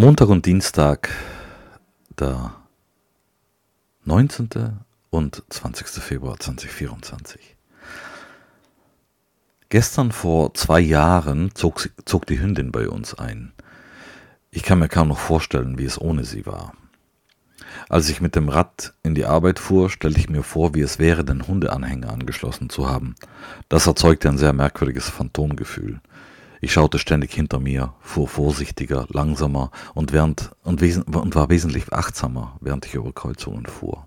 Montag und Dienstag, der 19. und 20. Februar 2024. Gestern vor zwei Jahren zog, zog die Hündin bei uns ein. Ich kann mir kaum noch vorstellen, wie es ohne sie war. Als ich mit dem Rad in die Arbeit fuhr, stellte ich mir vor, wie es wäre, den Hundeanhänger angeschlossen zu haben. Das erzeugte ein sehr merkwürdiges Phantomgefühl. Ich schaute ständig hinter mir, fuhr vorsichtiger, langsamer und, während, und, und war wesentlich achtsamer, während ich über Kreuzungen fuhr.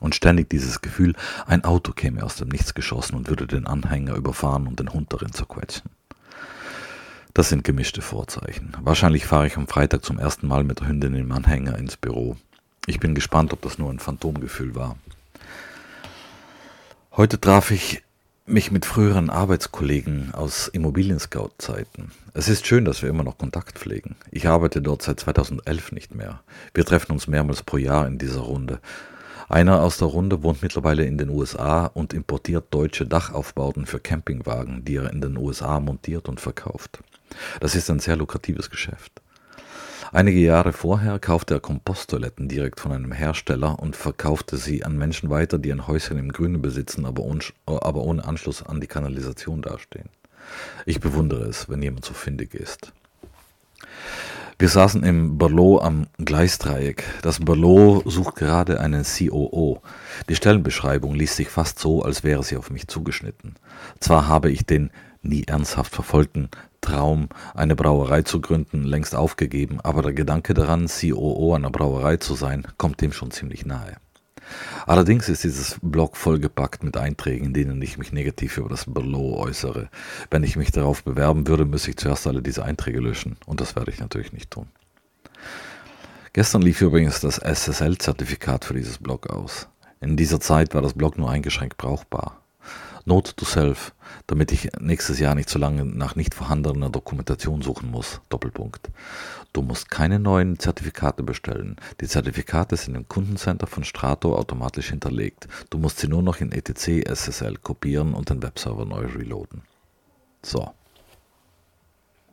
Und ständig dieses Gefühl, ein Auto käme aus dem Nichts geschossen und würde den Anhänger überfahren und den Hund darin zerquetschen. Das sind gemischte Vorzeichen. Wahrscheinlich fahre ich am Freitag zum ersten Mal mit der Hündin im Anhänger ins Büro. Ich bin gespannt, ob das nur ein Phantomgefühl war. Heute traf ich mich mit früheren Arbeitskollegen aus Immobilien-Scout-Zeiten. Es ist schön, dass wir immer noch Kontakt pflegen. Ich arbeite dort seit 2011 nicht mehr. Wir treffen uns mehrmals pro Jahr in dieser Runde. Einer aus der Runde wohnt mittlerweile in den USA und importiert deutsche Dachaufbauten für Campingwagen, die er in den USA montiert und verkauft. Das ist ein sehr lukratives Geschäft. Einige Jahre vorher kaufte er Komposttoiletten direkt von einem Hersteller und verkaufte sie an Menschen weiter, die ein Häuschen im Grünen besitzen, aber, aber ohne Anschluss an die Kanalisation dastehen. Ich bewundere es, wenn jemand so findig ist. Wir saßen im Berlot am Gleisdreieck. Das Berlot sucht gerade einen COO. Die Stellenbeschreibung liest sich fast so, als wäre sie auf mich zugeschnitten. Zwar habe ich den nie ernsthaft verfolgten Traum, eine Brauerei zu gründen, längst aufgegeben, aber der Gedanke daran, COO einer Brauerei zu sein, kommt dem schon ziemlich nahe. Allerdings ist dieses Blog vollgepackt mit Einträgen, in denen ich mich negativ über das Berlot äußere. Wenn ich mich darauf bewerben würde, müsste ich zuerst alle diese Einträge löschen und das werde ich natürlich nicht tun. Gestern lief übrigens das SSL-Zertifikat für dieses Blog aus. In dieser Zeit war das Blog nur eingeschränkt brauchbar. Note to Self, damit ich nächstes Jahr nicht so lange nach nicht vorhandener Dokumentation suchen muss. Doppelpunkt. Du musst keine neuen Zertifikate bestellen. Die Zertifikate sind im Kundencenter von Strato automatisch hinterlegt. Du musst sie nur noch in ETC SSL kopieren und den Webserver neu reloaden. So.